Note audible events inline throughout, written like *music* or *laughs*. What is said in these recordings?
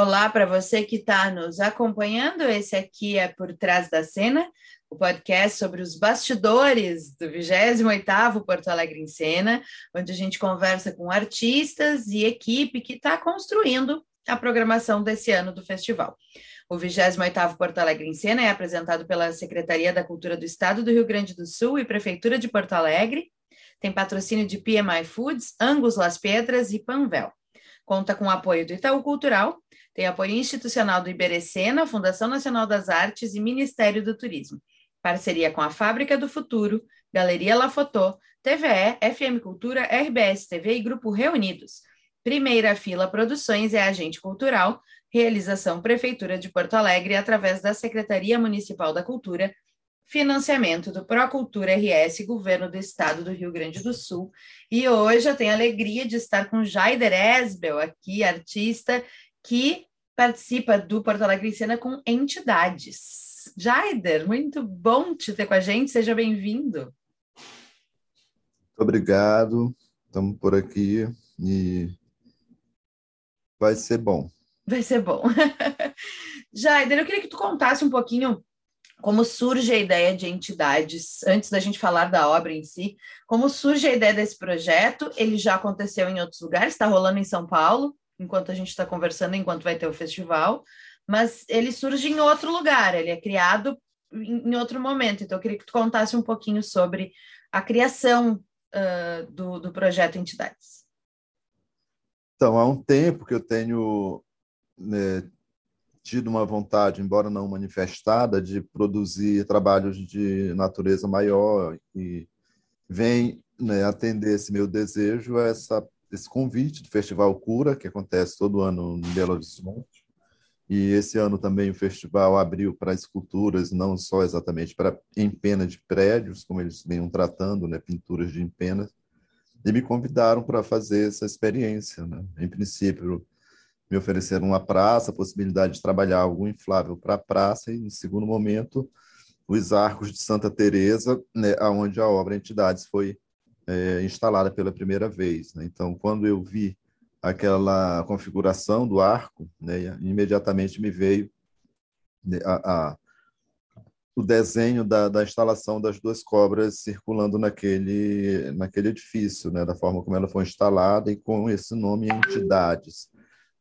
Olá para você que está nos acompanhando. Esse aqui é Por Trás da Cena, o podcast sobre os bastidores do 28º Porto Alegre em Cena, onde a gente conversa com artistas e equipe que está construindo a programação desse ano do festival. O 28º Porto Alegre em Cena é apresentado pela Secretaria da Cultura do Estado do Rio Grande do Sul e Prefeitura de Porto Alegre. Tem patrocínio de PMI Foods, Angus Las Pedras e Panvel. Conta com o apoio do Itaú Cultural, tem apoio institucional do Iberecena, Fundação Nacional das Artes e Ministério do Turismo. Parceria com a Fábrica do Futuro, Galeria La Fotô, TVE, FM Cultura, RBS TV e Grupo Reunidos. Primeira Fila Produções é agente cultural, realização Prefeitura de Porto Alegre através da Secretaria Municipal da Cultura, financiamento do Procultura RS, Governo do Estado do Rio Grande do Sul. E hoje eu tenho a alegria de estar com Jaider Esbel aqui, artista, que participa do Porto Alegre em Cena com entidades. Jaider, muito bom te ter com a gente, seja bem-vindo. Obrigado, estamos por aqui e vai ser bom. Vai ser bom. *laughs* Jaider, eu queria que tu contasse um pouquinho como surge a ideia de entidades, antes da gente falar da obra em si, como surge a ideia desse projeto, ele já aconteceu em outros lugares, está rolando em São Paulo, enquanto a gente está conversando, enquanto vai ter o festival, mas ele surge em outro lugar, ele é criado em, outro momento. Então, eu queria que tu contasse um pouquinho sobre a criação uh, do, do projeto Entidades. Então, há um tempo que eu tenho né, tido uma vontade, embora não manifestada, de produzir trabalhos de natureza maior e vem né, atender esse meu desejo essa esse convite do Festival Cura, que acontece todo ano em Belo Horizonte. E esse ano também o festival abriu para esculturas, não só exatamente para empena de prédios, como eles vêm tratando, né, pinturas de empenas, e me convidaram para fazer essa experiência. Né? Em princípio, me ofereceram uma praça, a possibilidade de trabalhar algo inflável para a praça, e, em segundo momento, os arcos de Santa Teresa, né, onde a obra Entidades foi é, instalada pela primeira vez. Né? Então, quando eu vi aquela configuração do arco, né, imediatamente me veio né, a, a, o desenho da, da, instalação das duas cobras circulando naquele, naquele edifício, né, da forma como ela foi instalada e com esse nome entidades.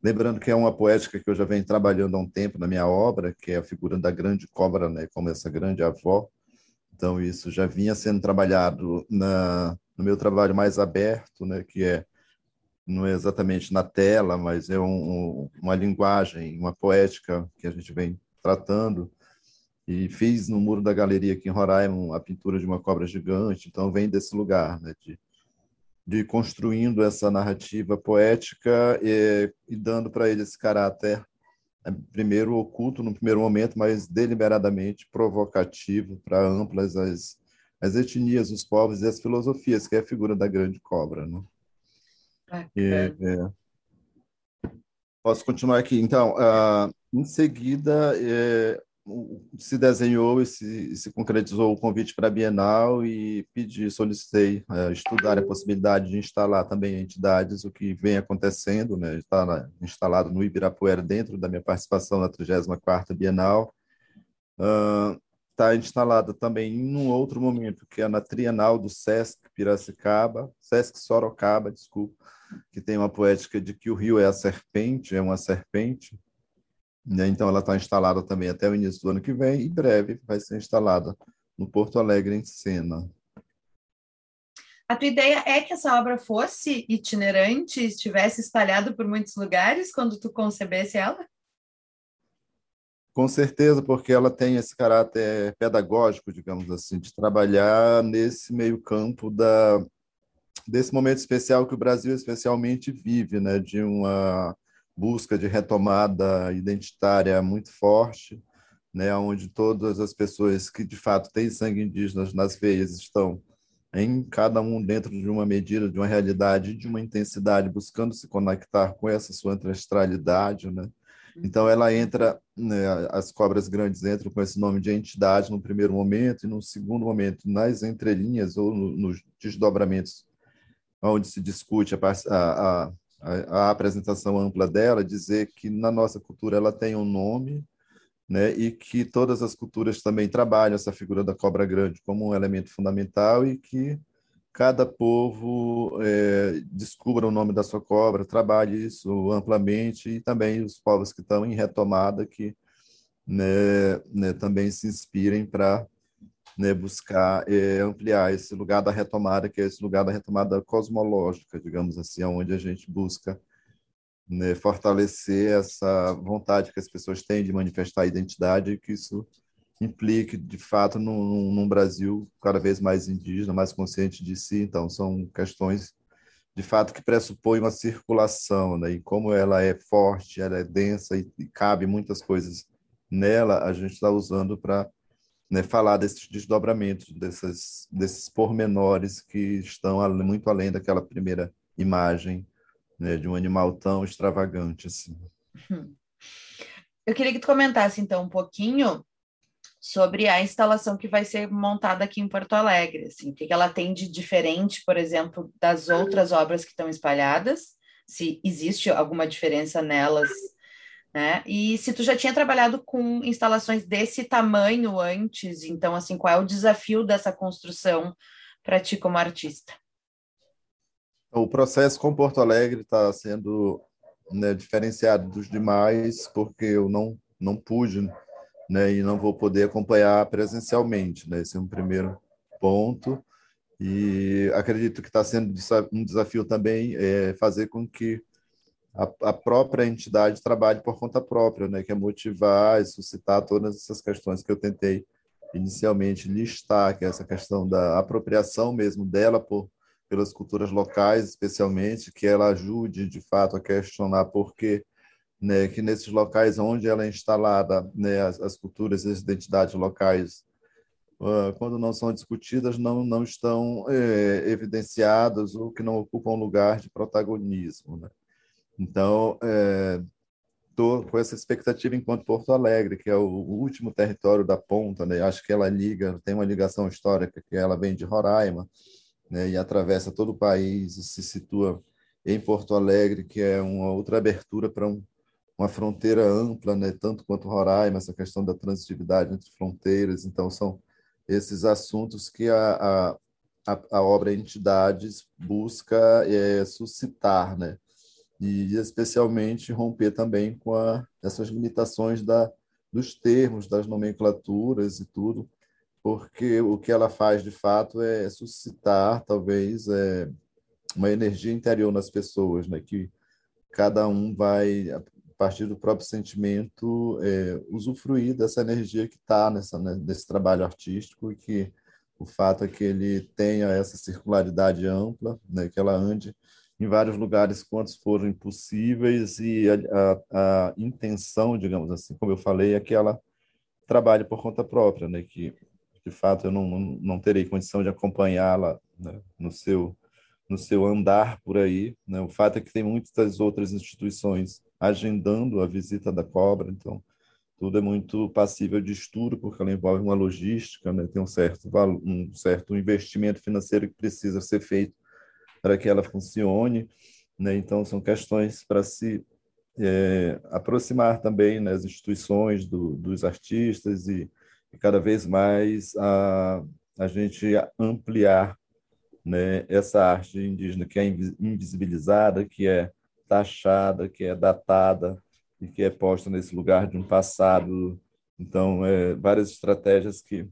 Lembrando que é uma poética que eu já venho trabalhando há um tempo na minha obra, que é a figura da grande cobra, né, como essa grande avó. Então, isso já vinha sendo trabalhado na, no meu trabalho mais aberto, né, que é não é exatamente na tela, mas é um, uma linguagem, uma poética que a gente vem tratando. E fiz no muro da galeria aqui em Roraima a pintura de uma cobra gigante, então vem desse lugar, né, de, de construindo essa narrativa poética e, e dando para ele esse caráter é, primeiro oculto no primeiro momento, mas deliberadamente provocativo para amplas as as etnias, os povos e as filosofias, que é a figura da grande cobra. Né? E, é. Posso continuar aqui? Então, uh, em seguida, é, se desenhou e se, se, concretizou o convite para a Bienal e pedi, solicitei uh, estudar a possibilidade de instalar também entidades, o que vem acontecendo, né? está instalado no Ibirapuera dentro da minha participação na 34ª Bienal. Uh, está instalada também em um outro momento, que é na Trienal do Sesc Piracicaba, Sesc Sorocaba, desculpa, que tem uma poética de que o rio é a serpente, é uma serpente. Né? Então, ela está instalada também até o início do ano que vem, e breve vai ser instalada no Porto Alegre, em Sena. A tua ideia é que essa obra fosse itinerante, estivesse espalhada por muitos lugares quando tu concebesse ela? Com certeza, porque ela tem esse caráter pedagógico, digamos assim, de trabalhar nesse meio campo da desse momento especial que o Brasil especialmente vive, né, de uma busca de retomada identitária muito forte, né, onde todas as pessoas que de fato têm sangue indígena nas veias estão em cada um dentro de uma medida, de uma realidade, de uma intensidade, buscando se conectar com essa sua ancestralidade, né? Então, ela entra, né, as cobras grandes entram com esse nome de entidade no primeiro momento, e no segundo momento, nas entrelinhas ou no, nos desdobramentos, onde se discute a, a, a, a, apresentação ampla dela, dizer que na nossa cultura ela tem um nome, né, e que todas as culturas também trabalham essa figura da cobra grande como um elemento fundamental e que cada povo é, descubra o nome da sua cobra, trabalhe isso amplamente e também os povos que estão em retomada que né, né, também se inspirem para né, buscar é, ampliar esse lugar da retomada, que é esse lugar da retomada cosmológica, digamos assim, onde a gente busca né, fortalecer essa vontade que as pessoas têm de manifestar a identidade e que isso implique, de fato, num, num Brasil cada vez mais indígena, mais consciente de si. Então, são questões, de fato, que pressupõem uma circulação, né? e como ela é forte, ela é densa e, e cabe muitas coisas nela, a gente está usando para né, falar desses desdobramentos, desses, desses pormenores que estão muito além daquela primeira imagem né, de um animal tão extravagante assim. Eu queria que tu comentasse então um pouquinho sobre a instalação que vai ser montada aqui em Porto Alegre, assim, o que ela tem de diferente, por exemplo, das outras obras que estão espalhadas, se existe alguma diferença nelas, né? E se tu já tinha trabalhado com instalações desse tamanho antes, então assim, qual é o desafio dessa construção para ti como artista? O processo com Porto Alegre está sendo né, diferenciado dos demais, porque eu não, não pude né, e não vou poder acompanhar presencialmente. Né? Esse é um primeiro ponto. E acredito que está sendo um desafio também é fazer com que a, a, própria entidade trabalhe por conta própria, né, que é motivar e suscitar todas essas questões que eu tentei inicialmente listar, que é essa questão da apropriação mesmo dela por pelas culturas locais, especialmente, que ela ajude de fato a questionar por que né, que nesses locais onde ela é instalada, né, as, as culturas e as identidades locais, uh, quando não são discutidas, não, não estão é, evidenciadas ou que não ocupam lugar de protagonismo. Né? Então, estou é, com essa expectativa enquanto Porto Alegre, que é o, o último território da ponta, né? acho que ela liga, tem uma ligação histórica, que ela vem de Roraima, né, e atravessa todo o país e se situa em Porto Alegre, que é uma outra abertura para um, uma fronteira ampla, né, tanto quanto Roraima, essa questão da transitividade entre fronteiras. Então, são esses assuntos que a, a, a obra Entidades busca é, suscitar, né? e especialmente romper também com a, essas limitações da, dos termos, das nomenclaturas e tudo, porque o que ela faz de fato é suscitar talvez é, uma energia interior nas pessoas, né? que cada um vai partir do próprio sentimento é, usufruir dessa energia que está nessa né, nesse trabalho artístico e que o fato é que ele tenha essa circularidade ampla, né, que ela ande em vários lugares quantos forem possíveis e a, a, a intenção, digamos assim, como eu falei, é que ela trabalhe por conta própria, né, que de fato eu não, não terei condição de acompanhá-la né, no seu no seu andar por aí. Né? O fato é que tem muitas outras instituições agendando a visita da cobra, então tudo é muito passível de estudo, porque ela envolve uma logística, né? tem um certo, um certo investimento financeiro que precisa ser feito para que ela funcione. Né? Então, são questões para se é, aproximar também né, instituições do, dos artistas e e cada vez mais a, a gente ampliar né, essa arte indígena que é invisibilizada, que é taxada, que é datada e que é posta nesse lugar de um passado. Então, é, várias estratégias que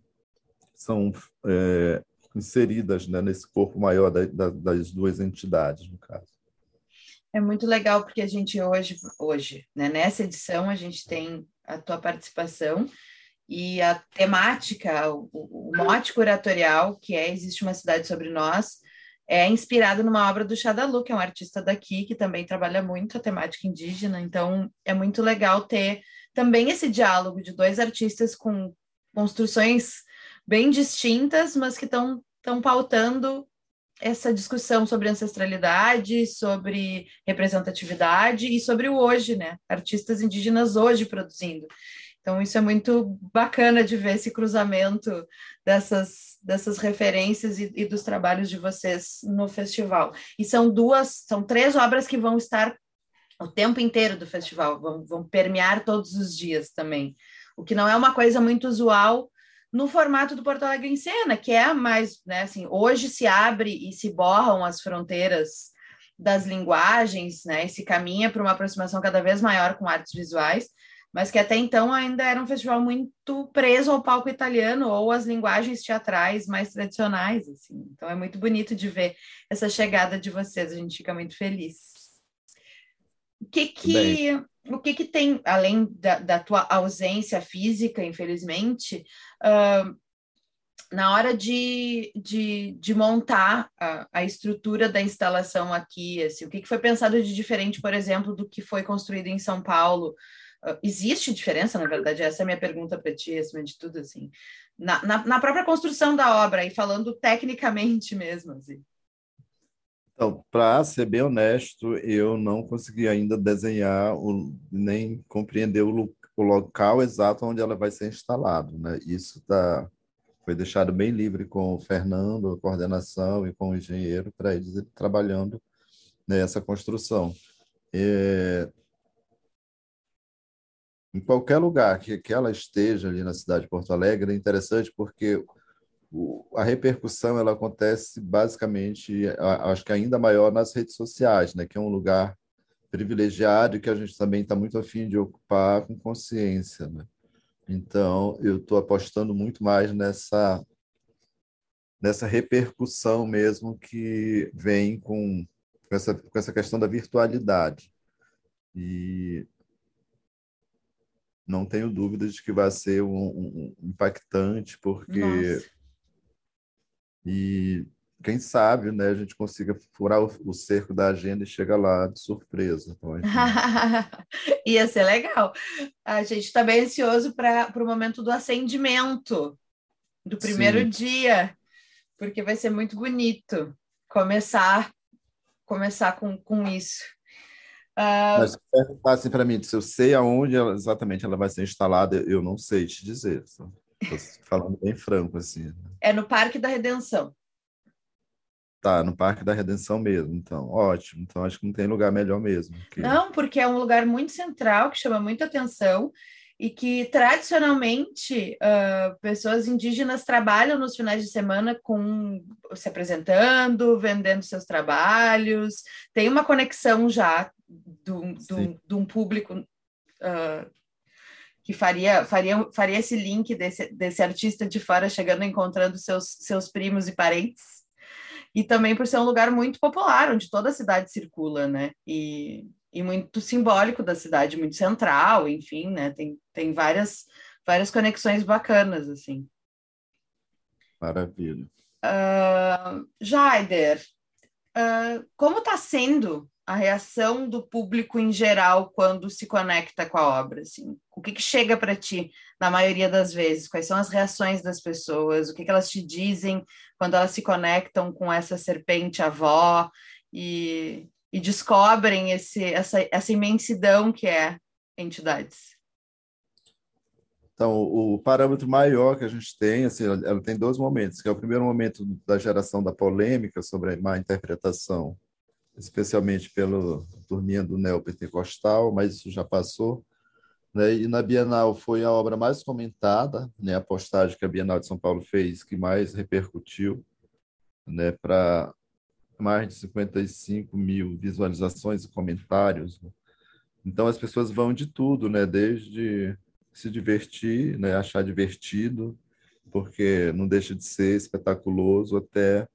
são é, inseridas né, nesse corpo maior da, da, das duas entidades, no caso. É muito legal porque a gente hoje, hoje né, nessa edição, a gente tem a tua participação e a temática, o, o mote curatorial, que é Existe uma Cidade Sobre Nós, é inspirado numa obra do Xadalu, que é um artista daqui, que também trabalha muito a temática indígena, então é muito legal ter também esse diálogo de dois artistas com construções bem distintas, mas que estão pautando essa discussão sobre ancestralidade, sobre representatividade e sobre o hoje, né? Artistas indígenas hoje produzindo. Então, isso é muito bacana de ver esse cruzamento dessas, dessas referências e, e, dos trabalhos de vocês no festival. E são duas, são três obras que vão estar o tempo inteiro do festival, vão, vão permear todos os dias também. O que não é uma coisa muito usual no formato do Porto Alegre em Cena, que é mais, né, assim, hoje se abre e se borram as fronteiras das linguagens, né, e se caminha para uma aproximação cada vez maior com artes visuais, mas que até então ainda era um festival muito preso ao palco italiano ou às linguagens teatrais mais tradicionais, assim. Então é muito bonito de ver essa chegada de vocês, a gente fica muito feliz. O que que, o que, que tem, além da, da tua ausência física, infelizmente, uh, na hora de, de, de montar a, a, estrutura da instalação aqui, assim, o que, que foi pensado de diferente, por exemplo, do que foi construído em São Paulo? Existe diferença, na verdade? Essa é a minha pergunta para ti, acima de tudo, assim. Na, na, na, própria construção da obra e falando tecnicamente mesmo, assim. Então, para ser bem honesto, eu não consegui ainda desenhar o, nem compreender o, o local exato onde ela vai ser instalada, né? Isso tá, foi deixado bem livre com o Fernando, a coordenação e com o engenheiro para eles trabalhando nessa construção. É, em qualquer lugar que, que ela esteja ali na cidade de Porto Alegre, é interessante porque o, a repercussão ela acontece basicamente, acho que ainda maior nas redes sociais, né, que é um lugar privilegiado que a gente também está muito afim de ocupar com consciência. Né? Então, eu estou apostando muito mais nessa nessa repercussão mesmo que vem com, com, essa, com essa questão da virtualidade. E não tenho dúvidas de que vai ser um, um, um impactante, porque. Nossa. E quem sabe né, a gente consiga furar o, o cerco da agenda e chegar lá de surpresa. Então, *laughs* Ia ser legal. A gente está bem ansioso para o momento do acendimento do primeiro Sim. dia, porque vai ser muito bonito começar começar com, com isso. Uh... Mas perguntar assim para mim, se eu sei aonde ela, exatamente ela vai ser instalada, eu não sei te dizer. Estou falando bem franco assim. É no Parque da Redenção. Tá, no Parque da Redenção mesmo, então, ótimo. Então, acho que não tem lugar melhor mesmo. Que... Não, porque é um lugar muito central, que chama muita atenção e que, tradicionalmente, uh, pessoas indígenas trabalham nos finais de semana com se apresentando, vendendo seus trabalhos, tem uma conexão já de um público uh, que faria, faria, faria esse link desse, desse artista de fora chegando encontrando seus, seus primos e parentes. E também por ser um lugar muito popular, onde toda a cidade circula, né? E, e muito simbólico da cidade, muito central, enfim, né? Tem, tem várias, várias conexões bacanas, assim. Maravilha. Uh, Jaider, uh, como está sendo a reação do público em geral quando se conecta com a obra? Assim? O que, que chega para ti na maioria das vezes? Quais são as reações das pessoas? O que, que elas te dizem quando elas se conectam com essa serpente avó e, e descobrem esse, essa, essa imensidão que é entidades? Então, o parâmetro maior que a gente tem, assim, ela tem dois momentos, que é o primeiro momento da geração da polêmica sobre a má interpretação especialmente pela turminha do neopentecostal, mas isso já passou. Né? E na Bienal foi a obra mais comentada, né? a postagem que a Bienal de São Paulo fez, que mais repercutiu né? para mais de 55 mil visualizações e comentários. Então, as pessoas vão de tudo, né? desde se divertir, né? achar divertido, porque não deixa de ser espetaculoso, até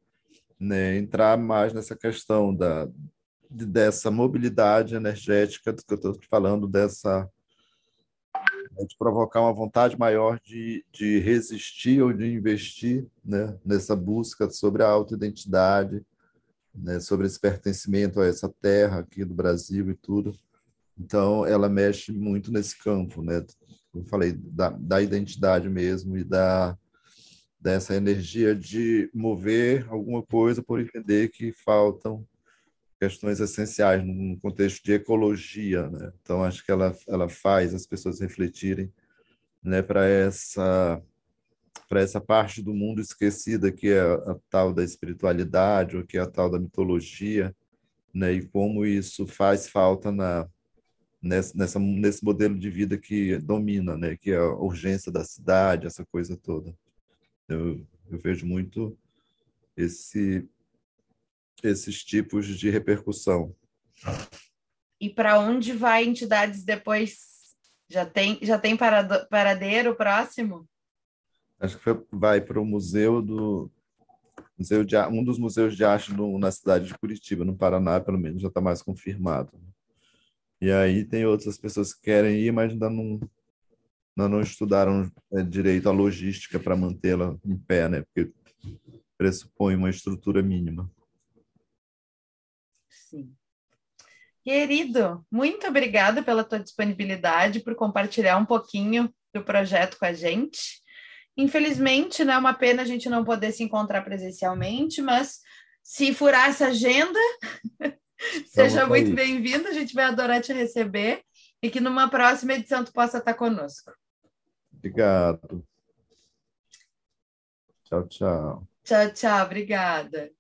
né, entrar mais nessa questão da, dessa mobilidade energética que eu estou falando, dessa né, de provocar uma vontade maior de, de resistir ou de investir né, nessa busca sobre a autoidentidade, né, sobre esse pertencimento a essa terra aqui do Brasil e tudo. Então, ela mexe muito nesse campo, né? Como falei, da, da identidade mesmo e da dessa energia de mover alguma coisa por entender que faltam questões essenciais no contexto de ecologia, né? Então acho que ela ela faz as pessoas refletirem, né, para essa para essa parte do mundo esquecida que é a, tal da espiritualidade ou que é a tal da mitologia, né? E como isso faz falta na nessa, nessa nesse modelo de vida que domina, né? Que é a urgência da cidade, essa coisa toda. Eu, eu vejo muito esse esses tipos de repercussão. E para onde vai entidades depois? Já tem já tem paradeiro próximo? Acho que vai para o museu do museu de um dos museus de arte no, na cidade de Curitiba, no Paraná, pelo menos já está mais confirmado. E aí tem outras pessoas que querem ir, mas ainda não, ainda não estudaram é, direito a logística para mantê-la em pé, né? Porque pressupõe uma estrutura mínima. Sim. Querido, muito obrigada pela tua disponibilidade, por compartilhar um pouquinho do projeto com a gente. Infelizmente, não é uma pena a gente não poder se encontrar presencialmente, mas se furar essa agenda, *laughs* seja muito bem-vindo, a gente vai adorar te receber e que numa próxima edição tu possa estar conosco. Obrigado. Tchau, tchau. Tchau, tchau. Obrigada.